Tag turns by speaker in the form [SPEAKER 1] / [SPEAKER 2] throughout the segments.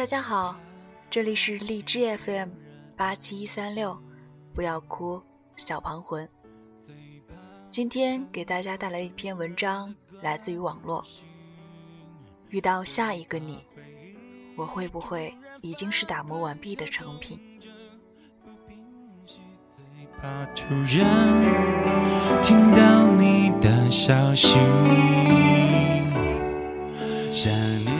[SPEAKER 1] 大家好，这里是荔枝 FM 八七一三六，不要哭，小庞魂。今天给大家带来一篇文章，来自于网络。遇到下一个你，我会不会已经是打磨完毕的成品？怕突然听到你的消息。你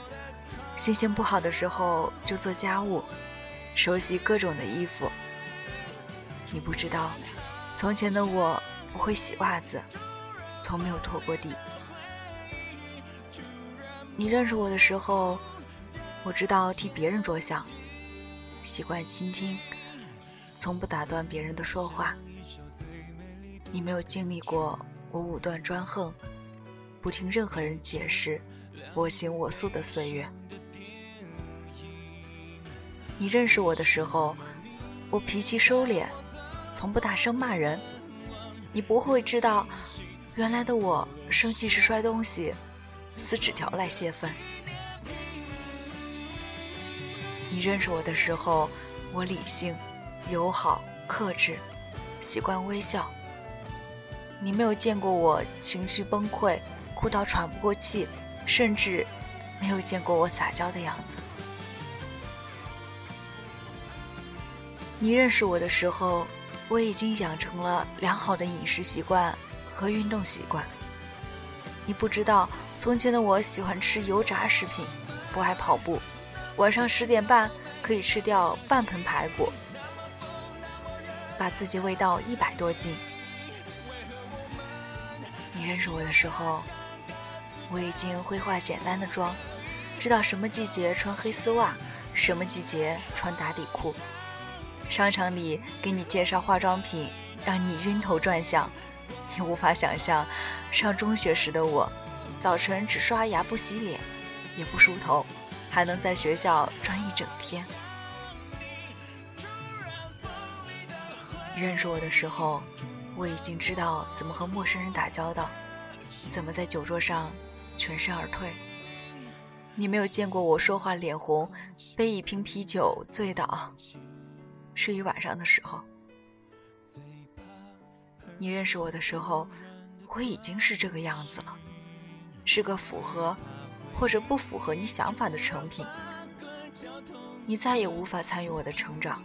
[SPEAKER 1] 心情不好的时候就做家务，手洗各种的衣服。你不知道，从前的我不会洗袜子，从没有拖过地。你认识我的时候，我知道替别人着想，习惯倾听，从不打断别人的说话。你没有经历过我武断专横。不听任何人解释，我行我素的岁月。你认识我的时候，我脾气收敛，从不大声骂人。你不会知道，原来的我生气是摔东西、撕纸条来泄愤。你认识我的时候，我理性、友好、克制，习惯微笑。你没有见过我情绪崩溃。哭到喘不过气，甚至没有见过我撒娇的样子。你认识我的时候，我已经养成了良好的饮食习惯和运动习惯。你不知道，从前的我喜欢吃油炸食品，不爱跑步，晚上十点半可以吃掉半盆排骨，把自己喂到一百多斤。你认识我的时候。我已经会化简单的妆，知道什么季节穿黑丝袜，什么季节穿打底裤。商场里给你介绍化妆品，让你晕头转向。你无法想象，上中学时的我，早晨只刷牙不洗脸，也不梳头，还能在学校转一整天。认识我的时候，我已经知道怎么和陌生人打交道，怎么在酒桌上。全身而退。你没有见过我说话脸红，被一瓶啤酒醉倒，睡一晚上的时候。你认识我的时候，我已经是这个样子了，是个符合或者不符合你想法的成品。你再也无法参与我的成长，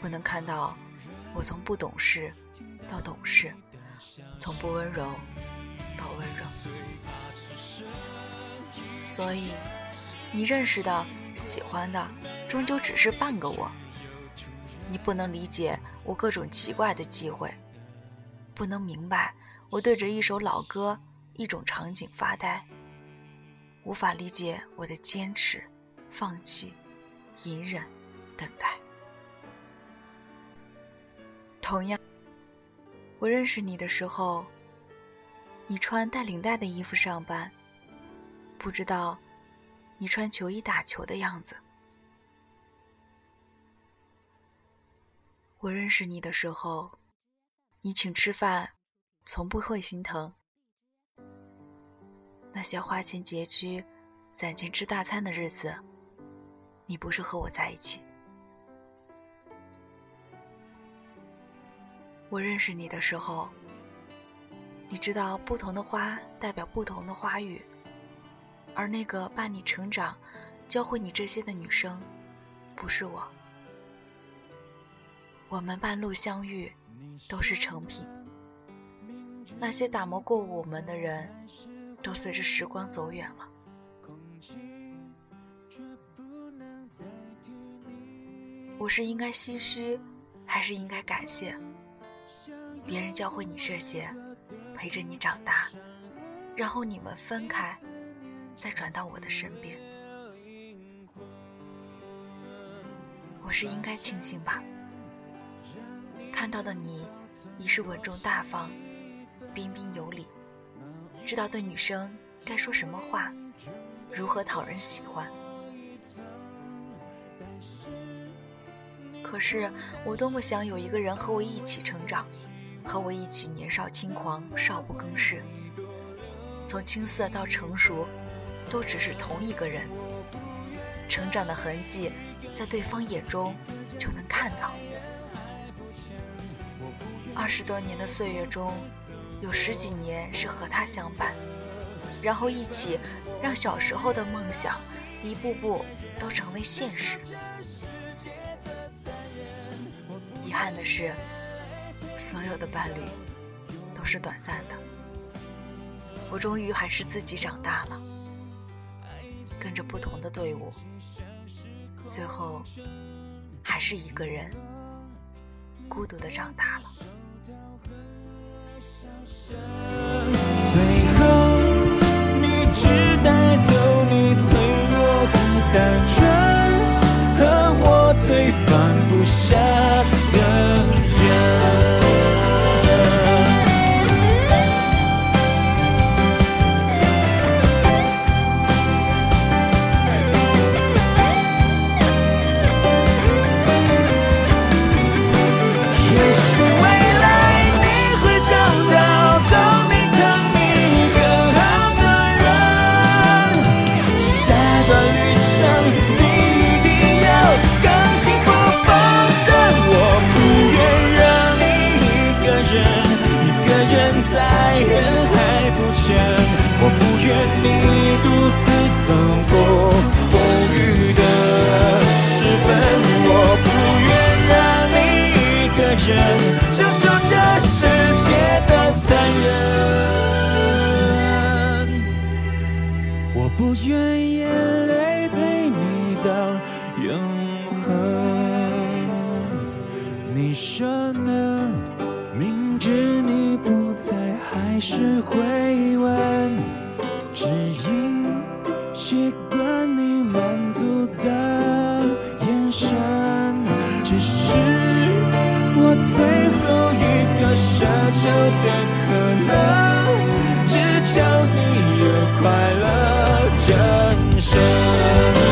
[SPEAKER 1] 不能看到我从不懂事到懂事，从不温柔到温柔。所以，你认识的、喜欢的，终究只是半个我。你不能理解我各种奇怪的忌讳，不能明白我对着一首老歌、一种场景发呆，无法理解我的坚持、放弃、隐忍、等待。同样，我认识你的时候，你穿带领带的衣服上班。不知道，你穿球衣打球的样子。我认识你的时候，你请吃饭，从不会心疼。那些花钱拮据、攒钱吃大餐的日子，你不是和我在一起。我认识你的时候，你知道不同的花代表不同的花语。而那个伴你成长、教会你这些的女生，不是我。我们半路相遇，都是成品。那些打磨过我们的人，都随着时光走远了。我是应该唏嘘，还是应该感谢？别人教会你这些，陪着你长大，然后你们分开。
[SPEAKER 2] 再转到我的身边。我是应该庆幸吧？看到的你已是稳重大方、彬彬有礼，知道对女生该说什么话，如何讨人喜欢。可是我多么想有一个人和我一起成长，和我一起年少轻狂、少不更事，从青涩到成熟，都只是同一个人。成长的痕迹，在对方眼中就能看到。二十多年的岁月中，有十几年是和他相伴，然后一起让小时候的梦想一步步都成为现实。遗憾的是，所有的伴侣都是短暂的。我终于还是自己长大了，跟着不同的队伍，最后还是一个人孤独的长大了。最后你只带走你脆弱和单纯和我最放不下。你独自走过风雨的时分我不愿让你一个人承受这世界的残忍。我不愿眼泪陪你到永恒。你说呢？明知你不在还是会问奢求的可能，只求你有快乐。人生。